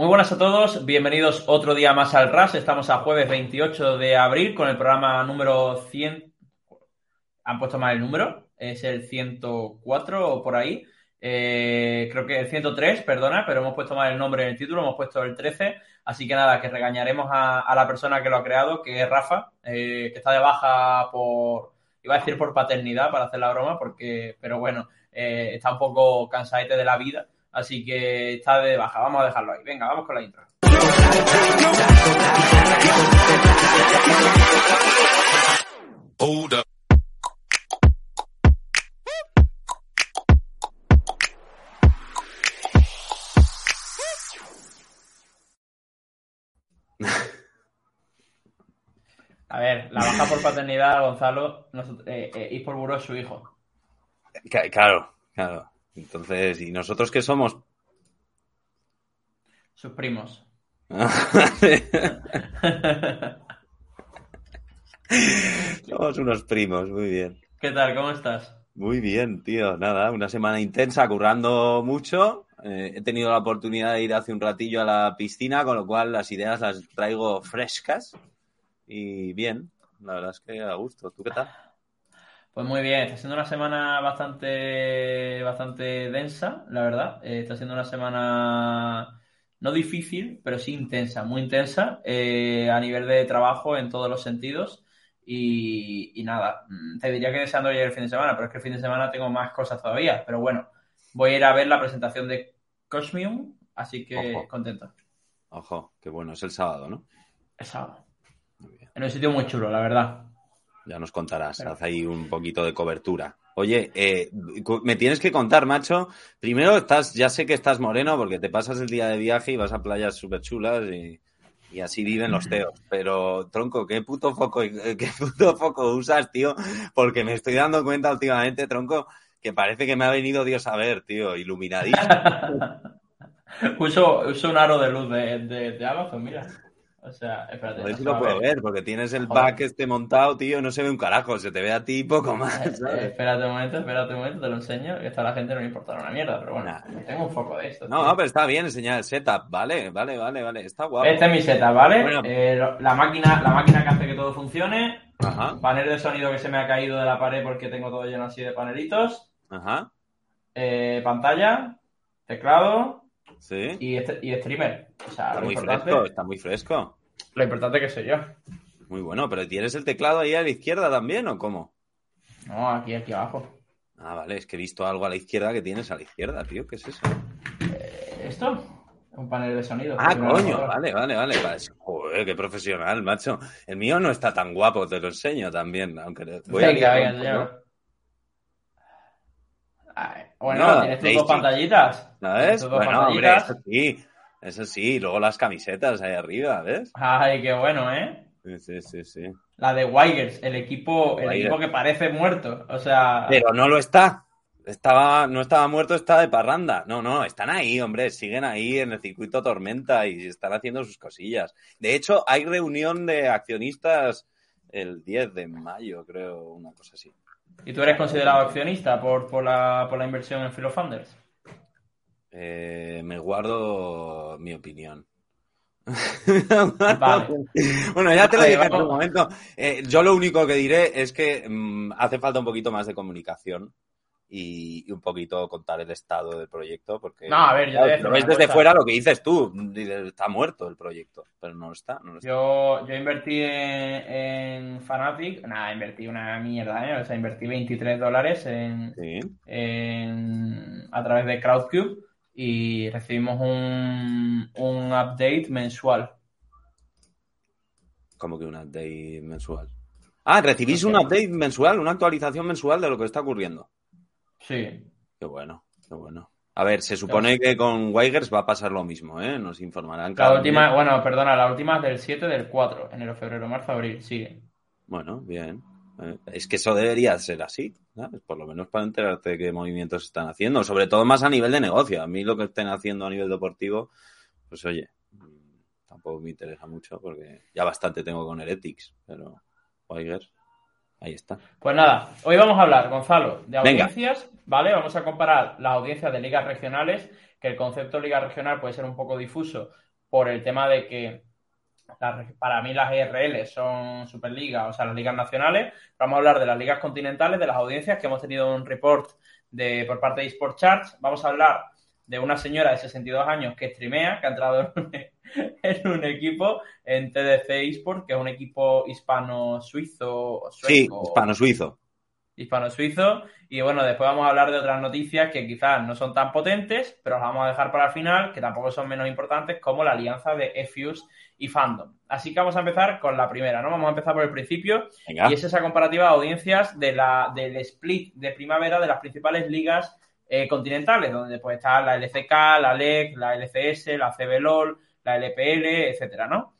Muy buenas a todos, bienvenidos otro día más al RAS. Estamos a jueves 28 de abril con el programa número 100. Han puesto mal el número, es el 104 o por ahí. Eh, creo que el 103, perdona, pero hemos puesto mal el nombre en el título, hemos puesto el 13. Así que nada, que regañaremos a, la persona que lo ha creado, que es Rafa, eh, que está de baja por, iba a decir por paternidad, para hacer la broma, porque, pero bueno, eh, está un poco cansadete de la vida Así que está de baja. Vamos a dejarlo ahí. Venga, vamos con la intro. A ver, la baja por paternidad, Gonzalo, eh, eh, y por buró es su hijo. Claro, claro. Entonces, ¿y nosotros qué somos? Sus primos. somos unos primos, muy bien. ¿Qué tal? ¿Cómo estás? Muy bien, tío. Nada, una semana intensa, currando mucho. Eh, he tenido la oportunidad de ir hace un ratillo a la piscina, con lo cual las ideas las traigo frescas. Y bien, la verdad es que a gusto. ¿Tú qué tal? Pues muy bien, está siendo una semana bastante, bastante densa, la verdad. Eh, está siendo una semana no difícil, pero sí intensa, muy intensa eh, a nivel de trabajo en todos los sentidos. Y, nada, mm, te diría que deseando llegar el fin de semana, pero es que el fin de semana tengo más cosas todavía. Pero bueno, voy a ir a ver la presentación de Cosmium, así que contento. Ojo, qué bueno, es el sábado, ¿no? El sábado. En un sitio muy chulo, la verdad. Ya nos contarás, haz ahí un poquito de cobertura. Oye, eh, me tienes que contar, macho. Primero, estás, ya sé que estás moreno porque te pasas el día de viaje y vas a playas súper chulas y, así viven los teos. Pero, tronco, ¿qué puto foco, qué puto foco usas, tío? Porque me estoy dando cuenta últimamente, tronco, que parece que me ha venido Dios a ver, tío, iluminadísimo. uso, un aro de luz de, de, de Amazon, mira. O sea, espérate. A ver si lo puedes ver, porque tienes el back este montado, tío, no se ve un carajo, se te ve a ti poco más. Eh, eh, espérate un momento, espérate un momento, te lo enseño, que a la gente no le importará una mierda, pero bueno, tengo un foco de esto. No, no, pero está bien enseñar el setup, vale, vale, vale, vale, está guapo. Este es mi setup, ¿vale? Eh, la, máquina, la máquina que hace que todo funcione, Ajá. panel de sonido que se me ha caído de la pared porque tengo todo lleno así de panelitos. Ajá. pantalla, teclado, Sí. Y, este, y streamer. Está muy fresco, está muy fresco. Lo importante que soy yo. Muy bueno, pero ¿tienes el teclado ahí a la izquierda también o cómo? No, aquí, aquí abajo. Ah, vale, es que he visto algo a la izquierda que tienes a la izquierda, tío. ¿Qué es eso? Eh, ¿Esto? Un panel de sonido. Ah, coño, vale, vale, vale. Joder, qué profesional, macho. El mío no está tan guapo, te lo enseño también, aunque voy venga, a venga, bueno, tienes tus dos pantallitas. ¿Sabes? Bueno, hombre, eso sí. Eso sí, luego las camisetas ahí arriba, ¿ves? Ay, qué bueno, ¿eh? Sí, sí, sí. La de Wigers, el equipo, el equipo que parece muerto. O sea. Pero no lo está. Estaba, no estaba muerto, está de parranda. No, no, están ahí, hombre, siguen ahí en el circuito Tormenta y están haciendo sus cosillas. De hecho, hay reunión de accionistas el 10 de mayo, creo, una cosa así. ¿Y tú eres considerado accionista por, por, la, por la inversión en Philo Funders? Eh, me guardo mi opinión. bueno, ya te lo dije en un momento. Eh, yo lo único que diré es que mm, hace falta un poquito más de comunicación y, un poquito contar el estado del proyecto, porque no, a ver, yo lo ves desde fuera lo que dices tú, está muerto el proyecto, pero no está. No está. Yo, yo invertí en, Fanatic, nada, invertí una mierda, ¿eh? o sea, invertí 23 dólares en, en, a través de Crowdcube y recibimos un, un update mensual. ¿Cómo que un update mensual? Ah, recibís un update mensual, una actualización mensual de lo que está ocurriendo. Sí. Qué bueno, qué bueno. A ver, se supone que con Weigers va a pasar lo mismo, ¿eh? Nos informarán. La última, bueno, perdona, la última es del 7 del 4, enero, febrero, marzo, abril, sí. Bueno, bien. Es que eso debería ser así, ¿sabes? Por lo menos para enterarte de qué movimientos están haciendo, sobre todo más a nivel de negocio. A mí lo que estén haciendo a nivel deportivo, pues oye, tampoco me interesa mucho porque ya bastante tengo con Heretics, pero Weigers Ahí está. Pues nada, hoy vamos a hablar, Gonzalo, de audiencias, ¿vale? Vamos a comparar las audiencias de ligas regionales, que el concepto de liga regional puede ser un poco difuso, por el tema de que para mí las ERL son Superligas, o sea, las ligas nacionales. Vamos a hablar de las ligas continentales, de las audiencias, que hemos tenido un report de, por parte de eSport Charts. Vamos a hablar de una señora de 62 años que streamea, que ha entrado en un, equipo en TDC eSport, que es un equipo hispano-suizo. Sí, hispano-suizo. Hispano-suizo. Y bueno, después vamos a hablar de otras noticias que quizás no son tan potentes, pero las vamos a dejar para el final, que tampoco son menos importantes, como la alianza de EFUS y Fandom. Así que vamos a empezar con la primera, ¿no? Vamos a empezar por el principio. Y es esa comparativa de audiencias de la, del split de primavera de las principales ligas eh, continentales, donde pues está la LCK, la LEC, la LCS, la CBLOL, la LPL, etcétera, ¿no?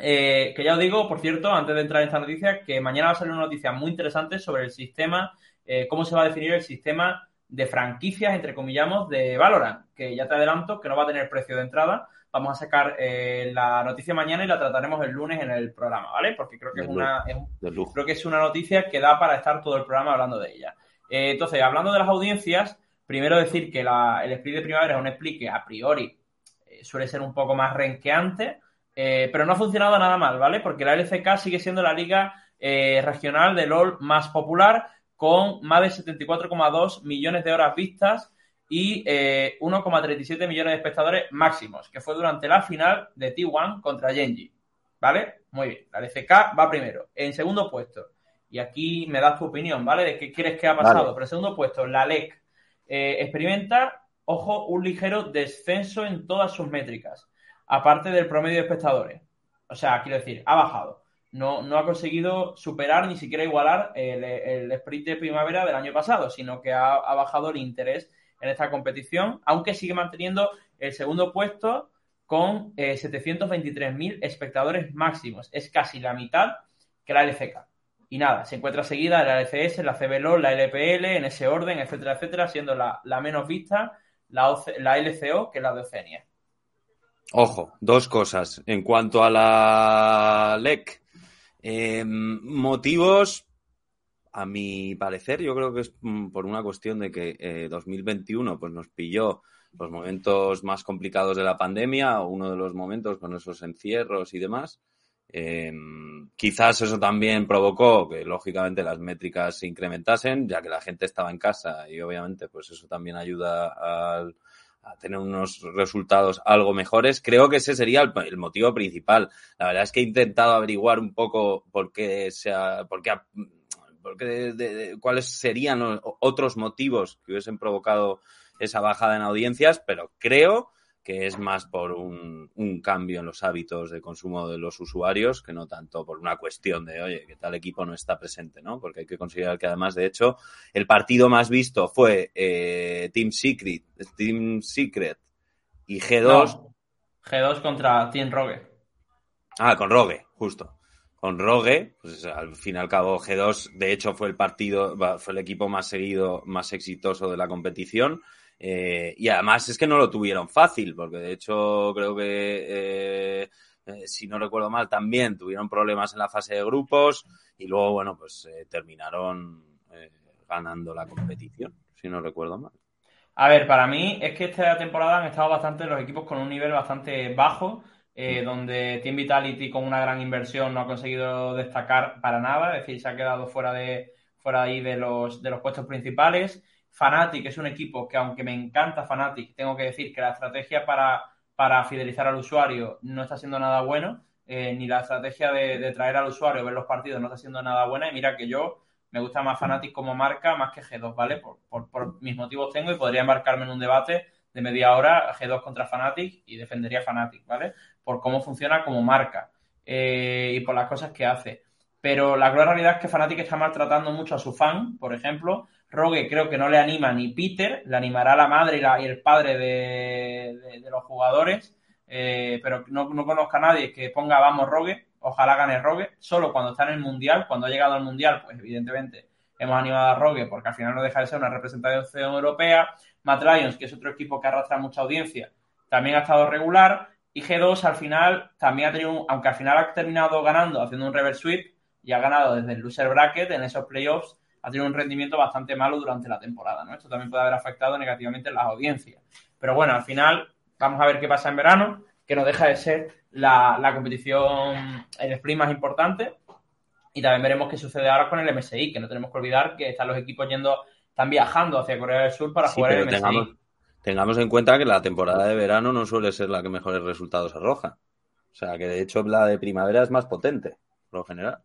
Eh, que ya os digo, por cierto, antes de entrar en esta noticia, que mañana va a salir una noticia muy interesante sobre el sistema eh, cómo se va a definir el sistema de franquicias, entre comillamos, de Valorant, que ya te adelanto que no va a tener precio de entrada. Vamos a sacar eh, la noticia mañana y la trataremos el lunes en el programa, ¿vale? Porque creo que es una, creo que es una noticia que da para estar todo el programa hablando de ella. Eh, entonces, hablando de las audiencias, primero decir que el split de primavera es un split que a priori suele ser un poco más renqueante, pero no ha funcionado nada mal, ¿vale? Porque la LCK sigue siendo la liga regional de LOL más popular con más de 74,2 millones de horas vistas y 1,37 eh, millones de espectadores máximos, que fue durante la final de T1 contra Genji. ¿Vale? Muy bien. La LCK va primero. En segundo puesto, y aquí me das tu opinión, ¿vale? De qué crees que ha pasado. Pero en segundo puesto, la LEC eh, experimenta, ojo, un ligero descenso en todas sus métricas, aparte del promedio de espectadores. O sea, quiero decir, ha bajado no, no ha conseguido superar ni siquiera igualar el, sprint de primavera del año pasado, sino que ha, bajado el interés en esta competición, aunque sigue manteniendo el segundo puesto con eh, 723.000 espectadores máximos. Es casi la mitad que la LCK. Y nada, se encuentra seguida la LCS, la CBLO, la LPL, en ese orden, etcétera, etcétera, siendo la, menos vista la, la LCO que la de Oceania. Ojo, dos cosas. En cuanto a la LEC, eh, motivos, a mi parecer, yo creo que es mm, por una cuestión de que 2021 eh, pues nos pilló los momentos más complicados de la pandemia, uno de los momentos con esos encierros y demás. Eh, quizás eso también provocó que lógicamente las métricas se incrementasen, ya que la gente estaba en casa y obviamente pues eso también ayuda al, a tener unos resultados algo mejores. Creo que ese sería el, motivo principal. La verdad es que he intentado averiguar un poco por qué, sea, por qué, por qué cuáles serían otros motivos que hubiesen provocado esa bajada en audiencias, pero creo que es más por un, cambio en los hábitos de consumo de los usuarios que no tanto por una cuestión de, oye, que tal equipo no está presente, ¿no? Porque hay que considerar que además, de hecho, el partido más visto fue eh, Team Secret, Team Secret y G2. G2 contra Team Rogue. Ah, con Rogue, justo. Con Rogue, pues al fin y al cabo G2, de hecho, fue el partido, fue el equipo más seguido, más exitoso de la competición eh, y además es que no lo tuvieron fácil, porque de hecho creo que, eh, eh, si no recuerdo mal, también tuvieron problemas en la fase de grupos y luego, bueno, pues terminaron ganando la competición, si no recuerdo mal. A ver, para mí es que esta temporada han estado bastante los equipos con un nivel bastante bajo, mm. donde Team Vitality con una gran inversión no ha conseguido destacar para nada, es decir, se ha quedado fuera de fuera ahí de los, de los puestos principales. Fanatic es un equipo que, aunque me encanta Fanatic, tengo que decir que la estrategia para, para fidelizar al usuario no está siendo nada bueno, eh, ni la estrategia de, traer al usuario, ver los partidos, no está siendo nada buena. Y mira que yo me gusta más Fanatic como marca más que G2, ¿vale? Por, por, mis motivos tengo y podría embarcarme en un debate de media hora G2 contra Fanatic y defendería Fanatic, ¿vale? Por cómo funciona como marca eh, y por las cosas que hace. Pero la cruel realidad es que Fanatic está maltratando mucho a su fan, por ejemplo, Rogue creo que no le anima ni Peter, le animará la madre y, el padre de, los jugadores, eh, pero no, no conozca a nadie que ponga vamos Rogue, ojalá gane Rogue, solo cuando está en el Mundial, cuando ha llegado al Mundial, pues evidentemente hemos animado a Rogue porque al final no deja de ser una representación europea, Matt Lions, que es otro equipo que arrastra mucha audiencia, también ha estado regular, y G2 al final también ha tenido, aunque al final ha terminado ganando haciendo un reverse sweep y ha ganado desde el loser bracket en esos playoffs, ha tenido un rendimiento bastante malo durante la temporada, ¿no? Esto también puede haber afectado negativamente en las audiencias. Pero bueno, al final vamos a ver qué pasa en verano, que no deja de ser la, la competición, el sprint más importante. Y también veremos qué sucede ahora con el MSI, que no tenemos que olvidar que están los equipos yendo, están viajando hacia Corea del Sur para jugar el MSI. Tengamos, en cuenta que la temporada de verano no suele ser la que mejores resultados arroja. O sea, que de hecho la de primavera es más potente, por lo general.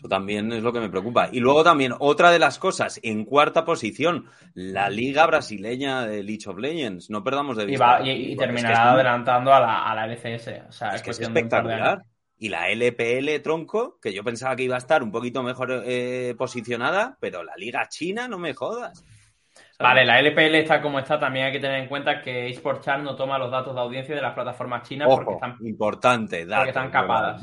Eso también es lo que me preocupa. Y luego también, otra de las cosas, en cuarta posición, la Liga Brasileña de League of Legends. No perdamos de vista. Y, terminará adelantando a la, a la LCS. O sea, es, que es espectacular. Y la LPL Tronco, que yo pensaba que iba a estar un poquito mejor eh, posicionada, pero la Liga China, no me jodas. Vale, la LPL está como está. También hay que tener en cuenta que eSport Chat no toma los datos de audiencia de las plataformas chinas porque están importante, porque están capadas.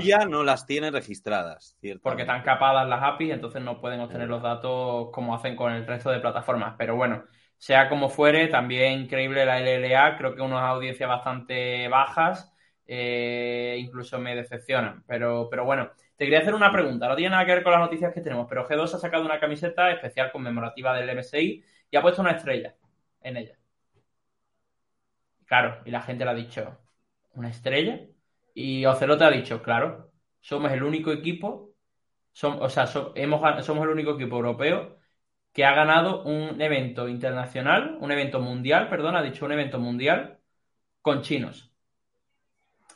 ya no las tiene registradas, Porque están capadas las APIs, entonces no pueden obtener los datos como hacen con el resto de plataformas. Pero bueno, sea como fuere, también increíble la LLA. Creo que unas audiencias bastante bajas, eh, incluso me decepcionan. Pero, pero bueno. Te quería hacer una pregunta, no tiene nada que ver con las noticias que tenemos, pero G2 ha sacado una camiseta especial conmemorativa del MSI y ha puesto una estrella en ella. Claro, y la gente le ha dicho, ¿una estrella? Y Ocelote ha dicho, claro, somos el único equipo, o sea, somos el único equipo europeo que ha ganado un evento internacional, un evento mundial, perdón, ha dicho un evento mundial con chinos.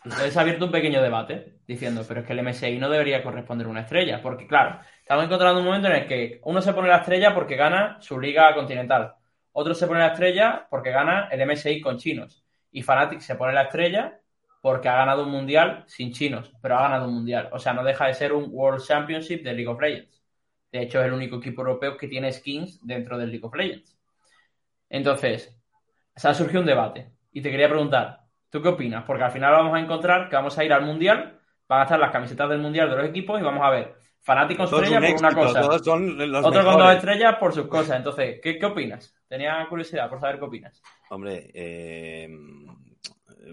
Entonces ha abierto un pequeño debate diciendo, pero es que el MSI no debería corresponder una estrella, porque claro, estamos encontrando un momento en el que uno se pone la estrella porque gana su liga continental, otro se pone la estrella porque gana el MSI con chinos, y Fnatic se pone la estrella porque ha ganado un mundial sin chinos, pero ha ganado un mundial. O sea, no deja de ser un World Championship de League of Legends. De hecho, es el único equipo europeo que tiene skins dentro del League of Legends. Entonces, se ha surgido un debate. Y te quería preguntar, ¿tú qué opinas? Porque al final vamos a encontrar que vamos a ir al mundial van a estar las camisetas del mundial de los equipos y vamos a ver fanáticos estrellas por una cosa, otro con dos estrellas por sus cosas. Entonces, ¿qué, opinas? Tenía curiosidad por saber qué opinas. Hombre, eh,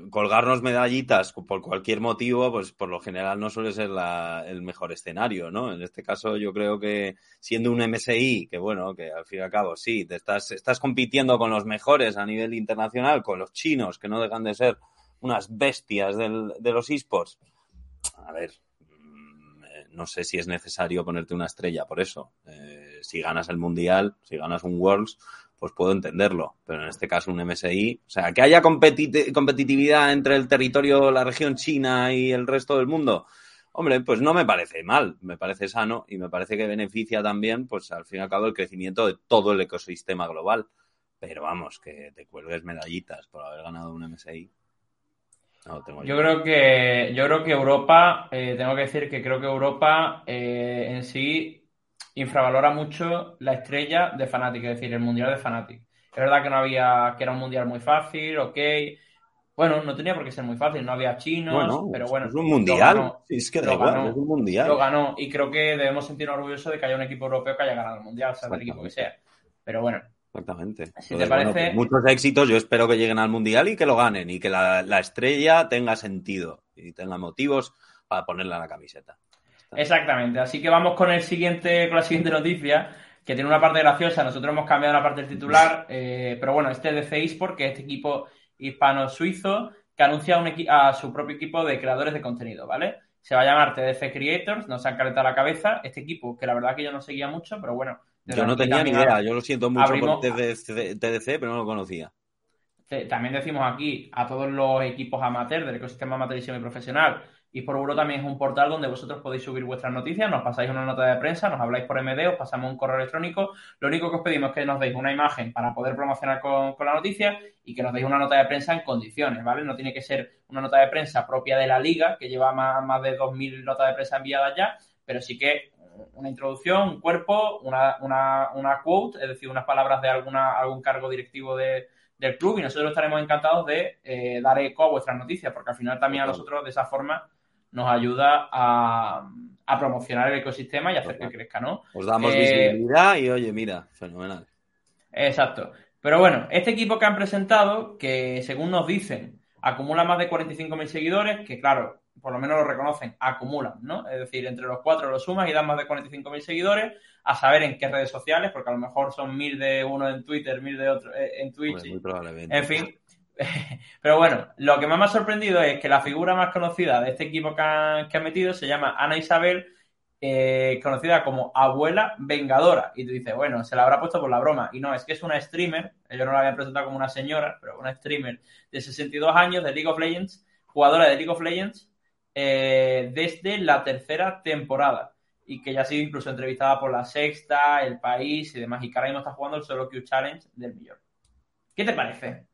colgarnos medallitas por cualquier motivo, pues por lo general no suele ser el mejor escenario, ¿no? En este caso yo creo que siendo un MSI, que bueno, que al fin y al cabo sí, te estás, estás compitiendo con los mejores a nivel internacional, con los chinos, que no dejan de ser unas bestias de los esports a ver, mm, eh, no sé si es necesario ponerte una estrella por eso. Eh, si ganas el Mundial, si ganas un Worlds, pues puedo entenderlo. Pero en este caso un MSI, o sea, que haya competitividad entre el territorio, la región china y el resto del mundo. Hombre, pues no me parece mal, me parece sano y me parece que beneficia también, pues al fin y al cabo, el crecimiento de todo el ecosistema global. Pero vamos, que te cuelgues medallitas por haber ganado un MSI yo creo que yo creo que Europa, eh, tengo que decir que creo que Europa eh, en sí infravalora mucho la estrella de Fnatic, es decir, el mundial de Fnatic. Es verdad que no había, que era un mundial muy fácil, ok. Bueno, no tenía por qué ser muy fácil, no había chinos, pero bueno. Es un mundial. es que da igual, es un mundial. Lo ganó y creo que debemos sentirnos orgullosos de que haya un equipo europeo que haya ganado el mundial, sea el equipo que sea. Pero bueno, Exactamente. Pues muchos éxitos, yo espero que lleguen al Mundial y que lo ganen y que la, estrella tenga sentido y tenga motivos para ponerla en la camiseta. Exactamente, así que vamos con el siguiente, con la siguiente noticia, que tiene una parte graciosa. Nosotros hemos cambiado la parte del titular, eh, pero bueno, este es de eSport, que es este equipo hispano-suizo, que anuncia a su propio equipo de creadores de contenido, ¿vale? Se va a llamar TDC Creators, nos han calentado la cabeza. Este equipo, que la verdad que yo no seguía mucho, pero bueno, yo no tenía ni idea, yo lo siento mucho por TDC, pero no lo conocía. También decimos aquí a todos los equipos amateur del ecosistema amateur y profesional y por Euro también es un portal donde vosotros podéis subir vuestras noticias, nos pasáis una nota de prensa, nos habláis por MD, os pasamos un correo electrónico. Lo único que os pedimos es que nos deis una imagen para poder promocionar con, la noticia y que nos deis una nota de prensa en condiciones, ¿vale? No tiene que ser una nota de prensa propia de la liga, que lleva más, más de 2.000 notas de prensa enviadas ya, pero sí que una introducción, un cuerpo, una, una, una quote, es decir, unas palabras de alguna, algún cargo directivo de, del club y nosotros estaremos encantados de eh, dar eco a vuestras noticias, porque al final también a nosotros de esa forma nos ayuda a, promocionar el ecosistema y hacer que crezca, ¿no? Os damos eh, visibilidad y oye, mira, fenomenal. Exacto. Pero bueno, este equipo que han presentado, que según nos dicen, acumula más de 45.000 seguidores, que claro, por lo menos lo reconocen, acumulan, ¿no? Es decir, entre los cuatro lo sumas y dan más de 45.000 seguidores, a saber en qué redes sociales, porque a lo mejor son mil de uno en Twitter, mil de otro eh, en Twitch. muy probablemente. En fin, Pero bueno, lo que más me ha sorprendido es que la figura más conocida de este equipo que han, metido se llama Ana Isabel, eh, conocida como Abuela Vengadora. Y tú dices, bueno, se la habrá puesto por la broma. Y no, es que es una streamer, ellos no la habían presentado como una señora, pero una streamer de 62 años de League of Legends, jugadora de League of Legends, eh, desde la tercera temporada. Y que ya ha sido incluso entrevistada por la sexta, el país y demás. Y que ahora mismo está jugando el Solo Q Challenge del millón. ¿Qué te parece?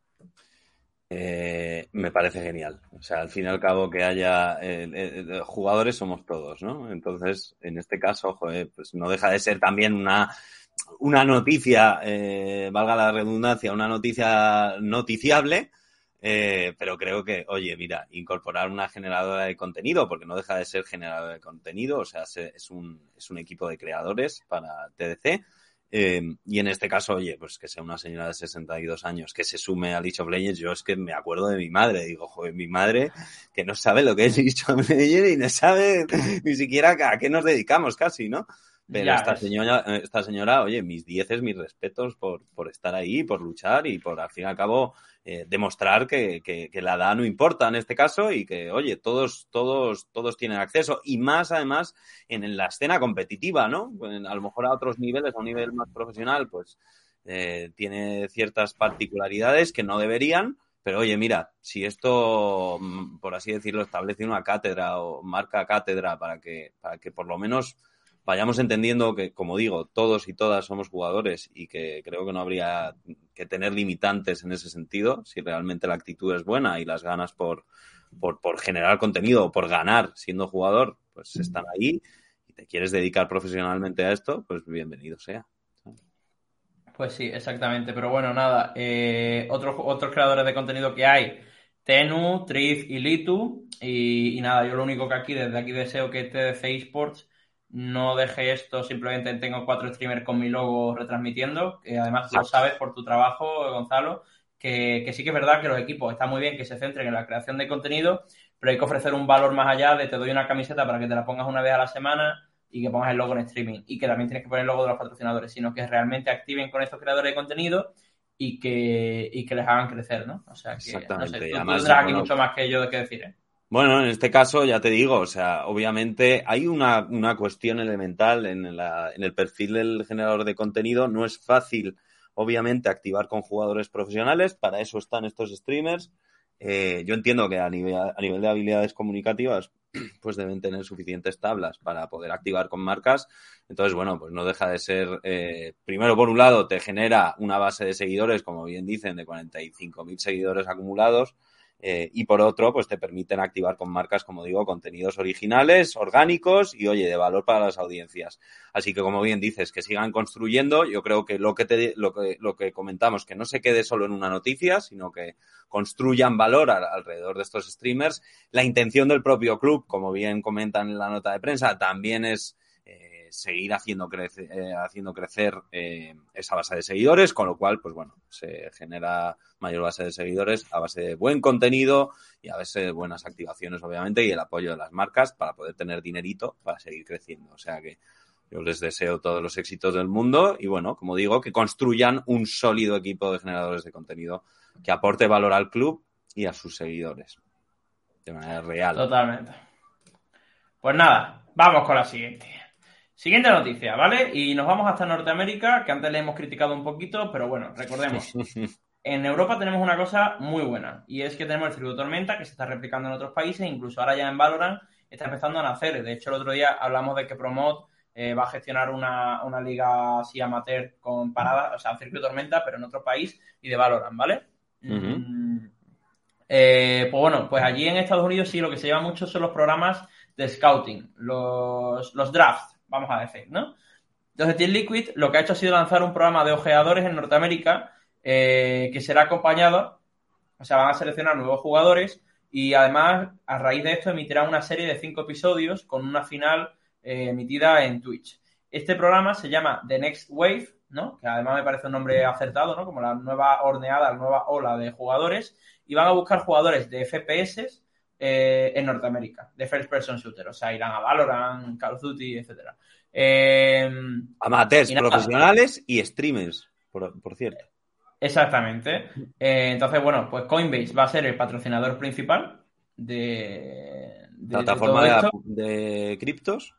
Eh, me parece genial. O sea, al fin y al cabo que haya eh, eh, jugadores somos todos, ¿no? Entonces, en este caso, pues no deja de ser también una, una noticia, valga la redundancia, una noticia noticiable, pero creo que, oye, mira, incorporar una generadora de contenido, porque no deja de ser generadora de contenido, o sea, es un, es un equipo de creadores para TDC Em, y en este caso, oye, pues que sea una señora de 62 años que se sume a League of Legends, yo es que me acuerdo de mi madre. Digo, joder, mi madre que no sabe lo que es League of Legends y no sabe ni siquiera a qué nos dedicamos casi, ¿no? Pero esta señora, esta señora, oye, mis dieces, mis respetos por, por estar ahí, por luchar y por, al fin y al cabo, eh, demostrar que, que, la edad no importa en este caso y que, oye, todos, todos, todos tienen acceso y más además en, la escena competitiva, ¿no? A lo mejor a otros niveles, a un nivel más profesional, pues eh, tiene ciertas particularidades que no deberían, pero oye, mira, si esto, mm, por así decirlo, establece una cátedra o marca cátedra para que, para que por lo menos vayamos entendiendo que, como digo, todos y todas somos jugadores y que creo que no habría que tener limitantes en ese sentido, si realmente la actitud es buena y las ganas por, por, por generar contenido o por ganar siendo jugador, pues están ahí y te quieres dedicar profesionalmente a esto, pues bienvenido sea. Pues sí, exactamente. Pero bueno, nada, eh, otros, otros creadores de contenido que hay, Tenu, Trif y Litu. Y, y, nada, yo lo único que aquí, desde aquí deseo que TDC Esports no deje esto, simplemente tengo cuatro streamers con mi logo retransmitiendo, que además tú lo sabes por tu trabajo, Gonzalo, que, sí que es verdad que los equipos están muy bien que se centren en la creación de contenido, pero hay que ofrecer un valor más allá de te doy una camiseta para que te la pongas una vez a la semana y que pongas el logo en streaming y que también tienes que poner el logo de los patrocinadores, sino que realmente activen con estos creadores de contenido y que, y que les hagan crecer, ¿no? O sea, que no sé, tú, tendrás aquí mucho más que yo de qué decir, ¿eh? Bueno, en este caso ya te digo, o sea, obviamente hay una, una cuestión elemental en, la, el perfil del generador de contenido. No es fácil, obviamente, activar con jugadores profesionales. Para eso están estos streamers. Eh, yo entiendo que a nivel, a nivel de habilidades comunicativas, pues deben tener suficientes tablas para poder activar con marcas. Entonces, bueno, pues no deja de ser, eh, primero por un lado, te genera una base de seguidores, como bien dicen, de 45.000 seguidores acumulados eh, y por otro, pues te permiten activar con marcas, como digo, contenidos originales, orgánicos y, oye, de valor para las audiencias. Así que, como bien dices, que sigan construyendo. Yo creo que lo que, te, lo que, lo que comentamos, que no se quede solo en una noticia, sino que construyan valor alrededor de estos streamers. La intención del propio club, como bien comentan en la nota de prensa, también es seguir haciendo crecer, eh, haciendo crecer eh, esa base de seguidores, con lo cual, pues bueno, se genera mayor base de seguidores a base de buen contenido y a base de buenas activaciones, obviamente, y el apoyo de las marcas para poder tener dinerito para seguir creciendo. O sea que yo les deseo todos los éxitos del mundo y bueno, como digo, que construyan un sólido equipo de generadores de contenido que aporte valor al club y a sus seguidores de manera real. Totalmente. Pues nada, vamos con la siguiente. Siguiente noticia, ¿vale? Y nos vamos hasta Norteamérica, que antes le hemos criticado un poquito, pero bueno, recordemos. En Europa tenemos una cosa muy buena, y es que tenemos el circuito Tormenta, que se está replicando en otros países, incluso ahora ya en Valorant está empezando a nacer. De hecho, el otro día hablamos de que Promot eh, va a gestionar una, liga así amateur con parada, o sea, circuito Tormenta, pero en otro país, y de Valorant, ¿vale? Mm, eh, pues bueno, pues allí en Estados Unidos sí lo que se lleva mucho son los programas de scouting, los, los drafts vamos a decir, ¿no? Entonces, Team Liquid lo que ha hecho ha sido lanzar un programa de ojeadores en Norteamérica eh, que será acompañado, o sea, van a seleccionar nuevos jugadores y además, a raíz de esto, emitirán una serie de cinco episodios con una final eh, emitida en Twitch. Este programa se llama The Next Wave, ¿no? Que además me parece un nombre acertado, ¿no? Como la nueva horneada, la nueva ola de jugadores. Y van a buscar jugadores de FPS eh, en Norteamérica, de First Person Shooter. O sea, irán a Valorant, Call of Duty, etcétera. Eh, Amateurs, profesionales y streamers, por, cierto. Exactamente. Eh, entonces, bueno, pues Coinbase va a ser el patrocinador principal de, plataforma de, criptos.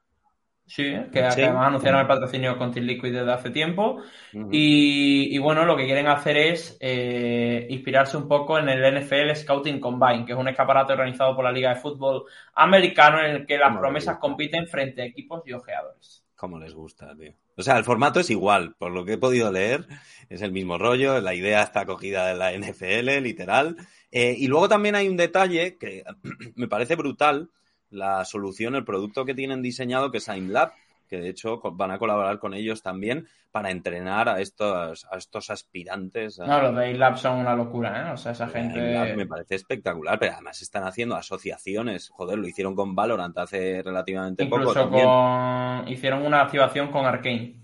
Sí, que, además anunciaron el patrocinio con Team Liquid desde hace tiempo. y, bueno, lo que quieren hacer es eh, inspirarse un poco en el NFL Scouting Combine, que es un escaparate organizado por la Liga de Fútbol Americano en el que las promesas compiten frente a equipos y ojeadores. Como les gusta, tío. O sea, el formato es igual, por lo que he podido leer, es el mismo rollo, la idea está cogida de la NFL, literal. Eh, y luego también hay un detalle que me parece brutal, la solución, el producto que tienen diseñado, que es AimLab, que de hecho van a colaborar con ellos también para entrenar a estos, a estos aspirantes. No, los de AimLab son una locura, ¿eh? O sea, esa gente... me parece espectacular, pero además están haciendo asociaciones. Joder, lo hicieron con Valorant hace relativamente poco. Incluso hicieron una activación con Arkane.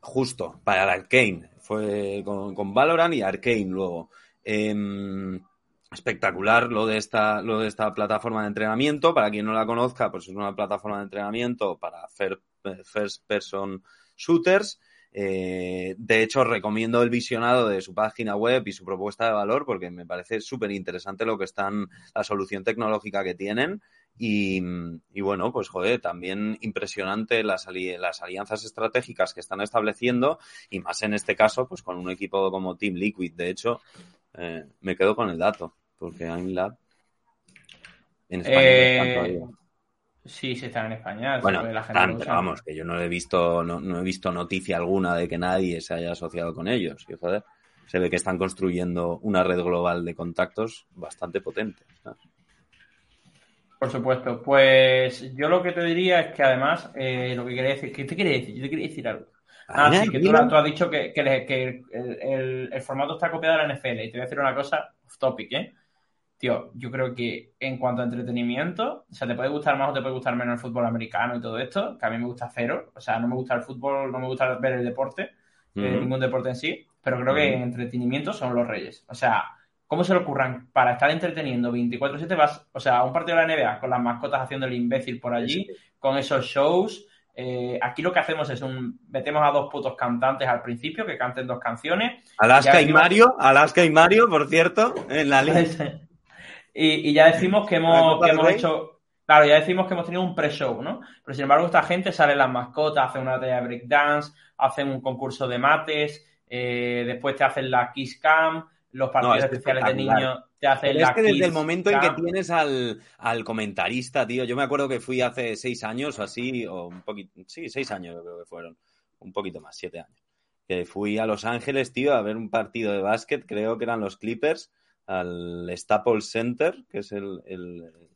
Justo, para Arkane. Fue con, con Valorant y Arkane luego. Em, espectacular lo de esta lo de esta plataforma de entrenamiento. Para quien no la conozca pues es una plataforma de entrenamiento para first person shooters. Eh, de hecho recomiendo el visionado de su página web y su propuesta de valor porque me parece súper interesante lo que están la solución tecnológica que tienen. Y, bueno, pues joder, también impresionante las, las alianzas estratégicas que están estableciendo y más en este caso, pues con un equipo como Team Liquid. De hecho, eh, me quedo con el dato, porque AimLab en España eh, Sí, sí están en España. Bueno, pero vamos, que yo no he visto, no, he visto noticia alguna de que nadie se haya asociado con ellos. Y joder, se ve que están construyendo una red global de contactos bastante potente. Por supuesto. Pues yo lo que te diría es que además, eh, lo que quería decir, ¿qué te quería decir? Yo te quería decir algo. Ah, sí, que tú, has dicho que, el, formato está copiado de la NFL. Y te voy a decir una cosa off topic, ¿eh? Tío, yo creo que en cuanto a entretenimiento, o sea, te puede gustar más o te puede gustar menos el fútbol americano y todo esto, que a mí me gusta cero. O sea, no me gusta el fútbol, no me gusta ver el deporte, eh, ningún deporte en sí, pero creo que en entretenimiento son los reyes. O sea, ¿cómo se le ocurran para estar entreteniendo 24-7 vas, o sea, a un partido de la NBA con las mascotas haciendo el imbécil por allí, con esos shows? Eh, aquí lo que hacemos es un metemos a dos putos cantantes al principio que canten dos canciones. Alaska y, Mario, Alaska y Mario, por cierto, en la lista. Y, ya decimos que hemos, hecho, claro, ya decimos que hemos tenido un pre-show, ¿no? Pero sin embargo esta gente sale las mascotas, hace una batalla de breakdance, hacen un concurso de mates, eh, después te hacen la Kiss Cam, los partidos especiales de niños te hacen es que desde el momento en que tienes al, comentarista, tío, yo me acuerdo que fui hace seis años o así, o un poquito, sí, seis años creo que fueron, un poquito más, siete años, que fui a Los Ángeles, tío, a ver un partido de básquet, creo que eran los Clippers, al Staples Center, que es el,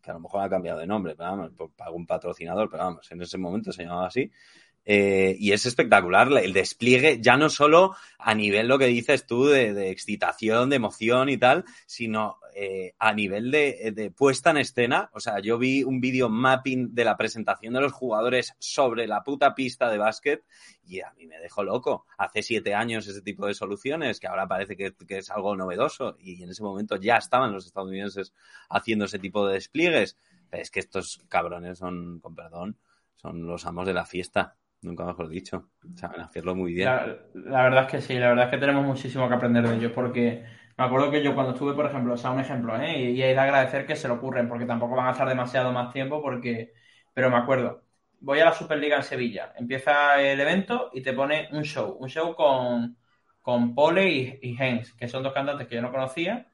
que a lo mejor ha cambiado de nombre, pero vamos, por algún patrocinador, pero vamos, en ese momento se llamaba así. Eh, y es espectacular el despliegue, ya no solo a nivel lo que dices tú de, excitación, de emoción y tal, sino eh, a nivel de, puesta en escena. O sea, yo vi un video mapping de la presentación de los jugadores sobre la puta pista de básquet y a mí me dejó loco. Hace siete años ese tipo de soluciones, que ahora parece que, que es algo novedoso y en ese momento ya estaban los estadounidenses haciendo ese tipo de despliegues. Pero es que estos cabrones son, con perdón, son los amos de la fiesta. Nunca mejor dicho. Saben hacerlo muy bien. La, verdad es que sí, la verdad es que tenemos muchísimo que aprender de ellos porque me acuerdo que yo cuando estuve, por ejemplo, o sea, un ejemplo, ¿eh? y, hay que agradecer que se lo ocurren porque tampoco van a estar demasiado más tiempo porque, pero me acuerdo, voy a la Superliga en Sevilla, empieza el evento y te pone un show, un show con, con Pole y, y Hens, que son dos cantantes que yo no conocía,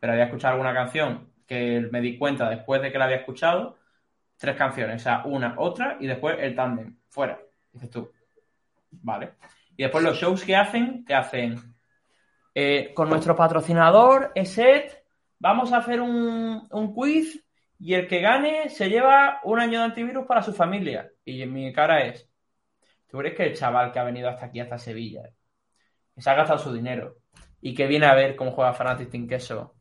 pero había escuchado alguna canción que me di cuenta después de que la había escuchado, tres canciones, o sea, una, otra y después el tándem, fuera. Dices tú, vale. Y después los shows que hacen, que hacen eh, con nuestro patrocinador, ESET, vamos a hacer un, quiz y el que gane se lleva un año de antivirus para su familia. Y mi cara es, ¿tú crees que el chaval que ha venido hasta aquí, hasta Sevilla, que se ha gastado su dinero y que viene a ver cómo juega Fanatic Team Queso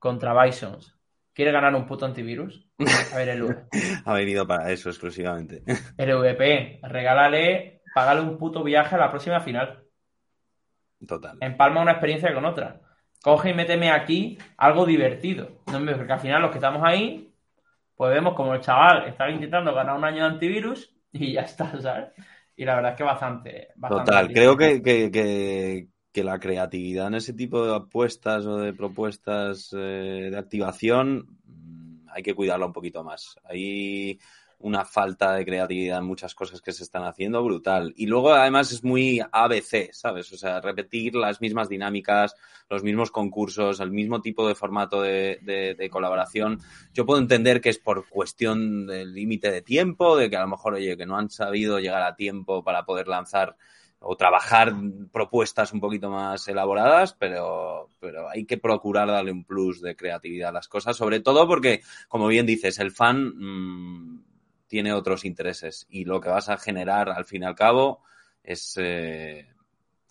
contra Bisons, quiere ganar un puto antivirus? A ver, el ha venido para eso exclusivamente. El VP, regálale, págale un puto viaje a la próxima final. Total. Empalma una experiencia con otra. Coge y méteme aquí algo divertido. No, porque al final los que estamos ahí, pues vemos como el chaval está intentando ganar un año de antivirus y ya está, ¿sabes? Y la verdad es que bastante. Total, creo que, que la creatividad en ese tipo de apuestas o de propuestas eh, de activación hay que cuidarla un poquito más. Hay una falta de creatividad en muchas cosas que se están haciendo brutal. Y luego además es muy ABC, ¿sabes? O sea, repetir las mismas dinámicas, los mismos concursos, el mismo tipo de formato de, de colaboración. Yo puedo entender que es por cuestión del límite de tiempo, de que a lo mejor, oye, que no han sabido llegar a tiempo para poder lanzar o trabajar propuestas un poquito más elaboradas, pero, pero hay que procurar darle un plus de creatividad a las cosas, sobre todo porque, como bien dices, el fan mmm, tiene otros intereses y lo que vas a generar al fin y al cabo es eh,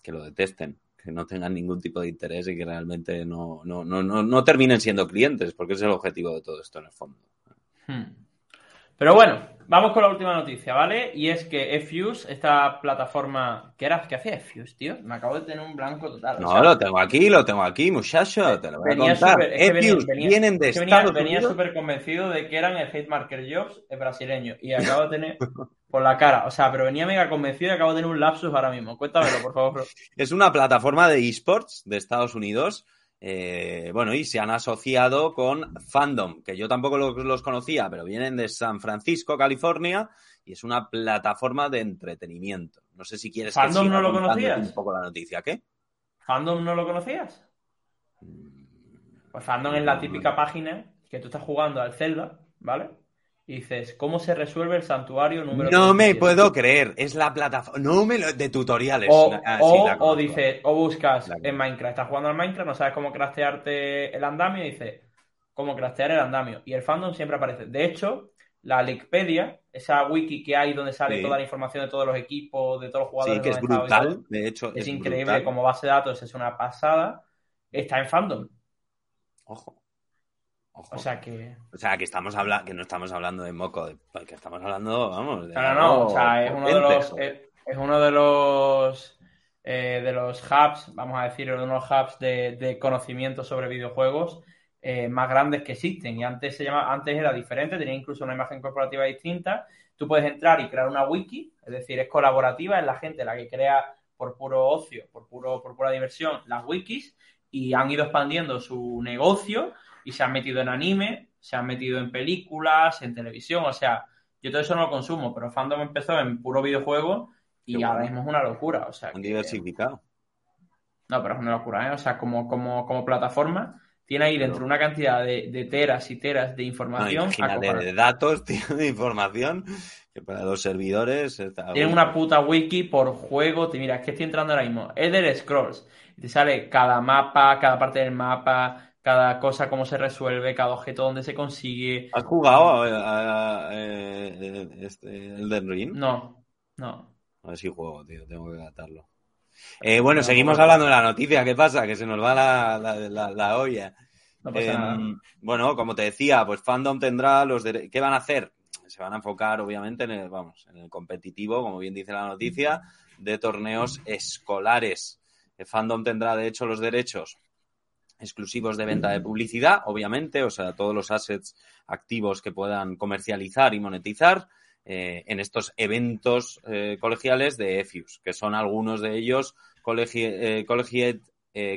que lo detesten, que no tengan ningún tipo de interés y que realmente no, no, no, no, no terminen siendo clientes, porque es el objetivo de todo esto en el fondo. Hmm. Pero bueno, vamos con la última noticia, ¿vale? Y es que Fuse, esta plataforma. ¿Qué era? ¿Qué hacía Fuse, tío? Me acabo de tener un blanco total. No, o sea, lo tengo aquí, lo tengo aquí, muchacho. Te lo voy a contar. Super, es venía, vienen de es Estados venía, venía súper convencido de que eran el Hate Marker Jobs el brasileño. Y acabo de tener por la cara. O sea, pero venía mega convencido y acabo de tener un lapsus ahora mismo. Cuéntamelo, por favor. es una plataforma de esports de Estados Unidos eh, bueno, y se han asociado con Fandom, que yo tampoco los, los, conocía, pero vienen de San Francisco, California, y es una plataforma de entretenimiento. No sé si quieres ¿Fandom que no lo conocías? un poco la noticia, ¿qué? ¿Fandom no lo conocías? Pues Fandom es la típica página que tú estás jugando al Zelda, ¿vale? Y dices, ¿cómo se resuelve el santuario número No 37? me puedo creer, es la plataforma, no me lo, de tutoriales. O, ah, o, sí, o dices, o buscas en Minecraft, estás jugando al Minecraft, no sabes cómo craftearte el andamio y dices, ¿cómo craftear el andamio? Y el fandom siempre aparece. De hecho, la Wikipedia, esa wiki que hay donde sale sí. toda la información de todos los equipos, de todos los jugadores. Sí, que es brutal, de hecho. Es, es increíble brutal. como base de datos, es una pasada. Está en fandom. Ojo. Ojo. O sea que. O sea que estamos hablando, que no estamos hablando de moco, de, que estamos hablando, vamos. De no, no, no. O sea, es uno de los. Es, es uno de los. Eh, de los hubs, vamos a decir, uno de los hubs de, de conocimiento sobre videojuegos eh, más grandes que existen. Y antes se llama, antes era diferente, tenía incluso una imagen corporativa distinta. Tú puedes entrar y crear una wiki, es decir, es colaborativa, es la gente la que crea por puro ocio, por puro, por pura diversión, las wikis, y han ido expandiendo su negocio y se han metido en anime, se han metido en películas, en televisión, o sea, yo todo eso no lo consumo, pero Fandom empezó en puro videojuego y bueno. ahora mismo es una locura, o sea. Han que... diversificado. No, pero es una locura, ¿eh? O sea, como, como, como plataforma, tiene ahí dentro una cantidad de, de, teras y teras de información. No, de, de, datos, tío, de información, que para los servidores. Está Tienen una puta wiki por juego. Te mira, es que estoy entrando ahora mismo. Elder Scrolls. Te sale cada mapa, cada parte del mapa, cada cosa, cómo se resuelve, cada objeto, dónde se consigue. ¿Has jugado a, a, a, a este, Elden Ring? No, no. A ver si juego, tío, tengo que datarlo. Eh, bueno, no, seguimos no, hablando de la noticia. ¿Qué pasa? Que se nos va la, la, la, la olla. Eh, bueno, como te decía, pues Fandom tendrá los derechos. ¿Qué van a hacer? Se van a enfocar, obviamente, en el, vamos, en el competitivo, como bien dice la noticia, de torneos escolares. El Fandom tendrá, de hecho, los derechos exclusivos de venta de publicidad, obviamente, o sea, todos los assets activos que puedan comercializar y monetizar eh, en estos eventos eh, colegiales de EFIUS, que son algunos de ellos Collegiate, eh, Collegiate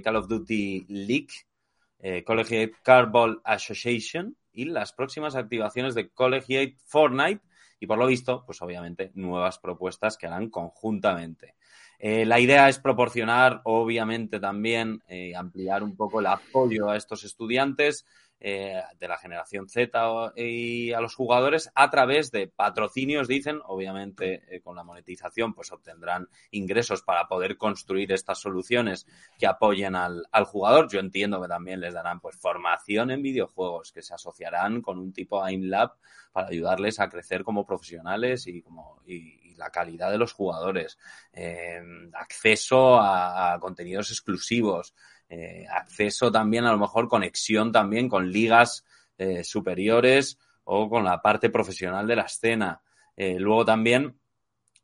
Call of Duty League, Collegiate Carball Association y las próximas activaciones de Collegiate Fortnite y por lo visto, pues obviamente nuevas propuestas que harán conjuntamente. Eh, la idea es proporcionar, obviamente, también eh, ampliar un poco el apoyo a estos estudiantes eh, de la generación Z y a los jugadores a través de patrocinios, dicen, obviamente eh, con la monetización pues obtendrán ingresos para poder construir estas soluciones que apoyen al, al, jugador. Yo entiendo que también les darán pues formación en videojuegos que se asociarán con un tipo AIMLab para ayudarles a crecer como profesionales y como y la calidad de los jugadores, eh, acceso a, contenidos exclusivos, eh, acceso también, a lo mejor conexión también con ligas eh, superiores o con la parte profesional de la escena. Luego también,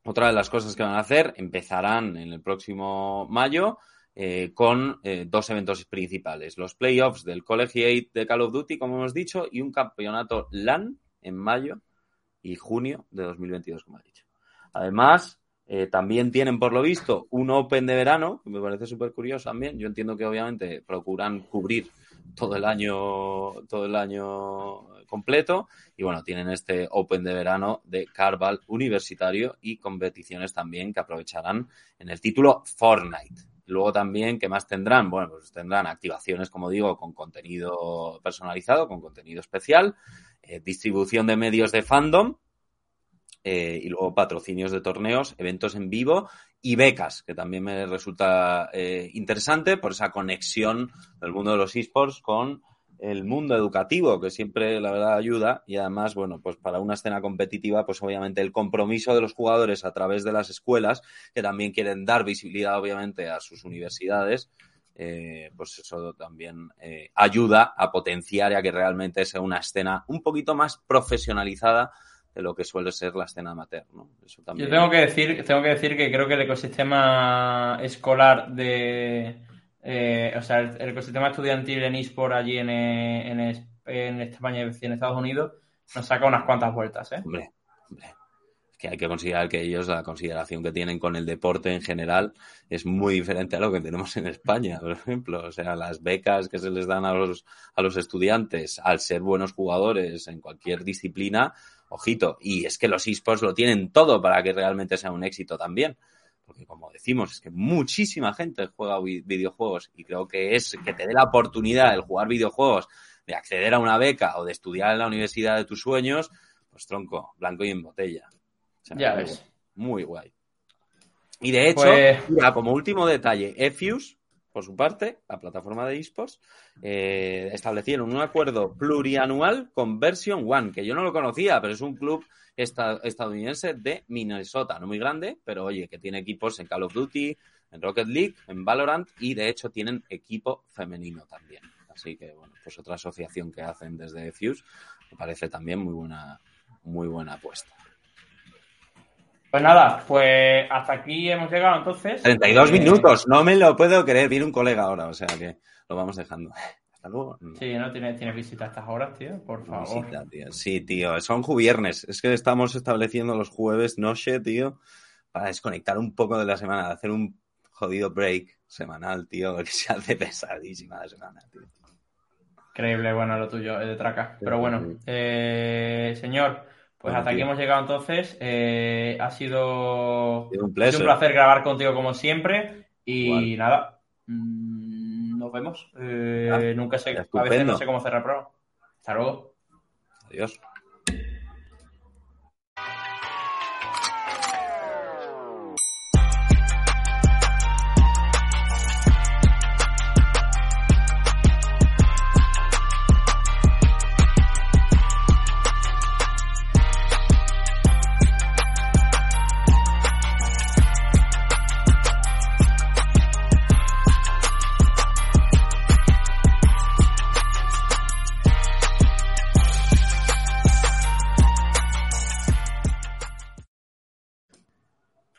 otra de las cosas que van a hacer, empezarán en el próximo mayo con dos eventos principales, los playoffs del Collegiate de Call of Duty, como hemos dicho, y un campeonato LAN en mayo y junio de 2022, como he dicho. Además, Eh, también tienen, por lo visto, un Open de verano, que me parece súper curioso también. Yo entiendo que obviamente procuran cubrir todo el año, todo el año completo. Y bueno, tienen este Open de verano de Carval universitario y competiciones también que aprovecharán en el título Fortnite. Luego también, ¿qué más tendrán? Bueno, pues tendrán activaciones, como digo, con contenido personalizado, con contenido especial, eh, distribución de medios de fandom, eh, y luego patrocinios de torneos, eventos en vivo y becas, que también me resulta eh, interesante por esa conexión del mundo de los esports con el mundo educativo, que siempre la verdad ayuda. Y además, bueno, pues para una escena competitiva, pues obviamente el compromiso de los jugadores a través de las escuelas, que también quieren dar visibilidad obviamente a sus universidades, eh, pues eso también ayuda a potenciar y a que realmente sea una escena un poquito más profesionalizada de lo que suele ser la escena amateur. ¿no? Eso también... Yo tengo que decir, tengo que decir que creo que el ecosistema escolar de eh, o sea, el, ecosistema estudiantil en eSport allí en, en, en, España y en Estados Unidos nos saca unas cuantas vueltas, ¿eh? Hombre, hombre. Hay que considerar que ellos, la consideración que tienen con el deporte en general, es muy diferente a lo que tenemos en España, por ejemplo. O sea, las becas que se les dan a los, a los estudiantes al ser buenos jugadores en cualquier disciplina, ojito, y es que los esports lo tienen todo para que realmente sea un éxito también. Porque como decimos, es que muchísima gente juega videojuegos y creo que es que te dé la oportunidad de jugar videojuegos, de acceder a una beca o de estudiar en la universidad de tus sueños, pues tronco, blanco y en botella. Ya ves. Muy guay. Y de hecho, pues mira, como último detalle, Efius por su parte, la plataforma de esports, eh, establecieron un acuerdo plurianual con Version One, que yo no lo conocía, pero es un club estadounidense de Minnesota, no muy grande, pero oye, que tiene equipos en Call of Duty, en Rocket League, en Valorant y de hecho tienen equipo femenino también. Así que, bueno, pues otra asociación que hacen desde Fuse me parece también muy buena, muy buena apuesta. Pues nada, pues hasta aquí hemos llegado entonces. 32 eh, minutos, no me lo puedo creer. Viene un colega ahora, o sea que lo vamos dejando. Hasta luego. Sí, ¿no? Tienes, tiene visita a estas horas, tío, por favor. Sí, tío, son viernes. Es que estamos estableciendo los jueves noche, tío, para desconectar un poco de la semana, hacer un jodido break semanal, tío, que se hace pesadísima la semana, tío. Increíble, bueno, lo tuyo, es de traca. Pero bueno, eh, señor. Pues hasta aquí hemos llegado entonces. Eh, ha sido un, placer grabar contigo como siempre. Y nada, mm, nos vemos. Eh, nunca sé, a veces no sé cómo cerrar el programa. Hasta luego. Adiós.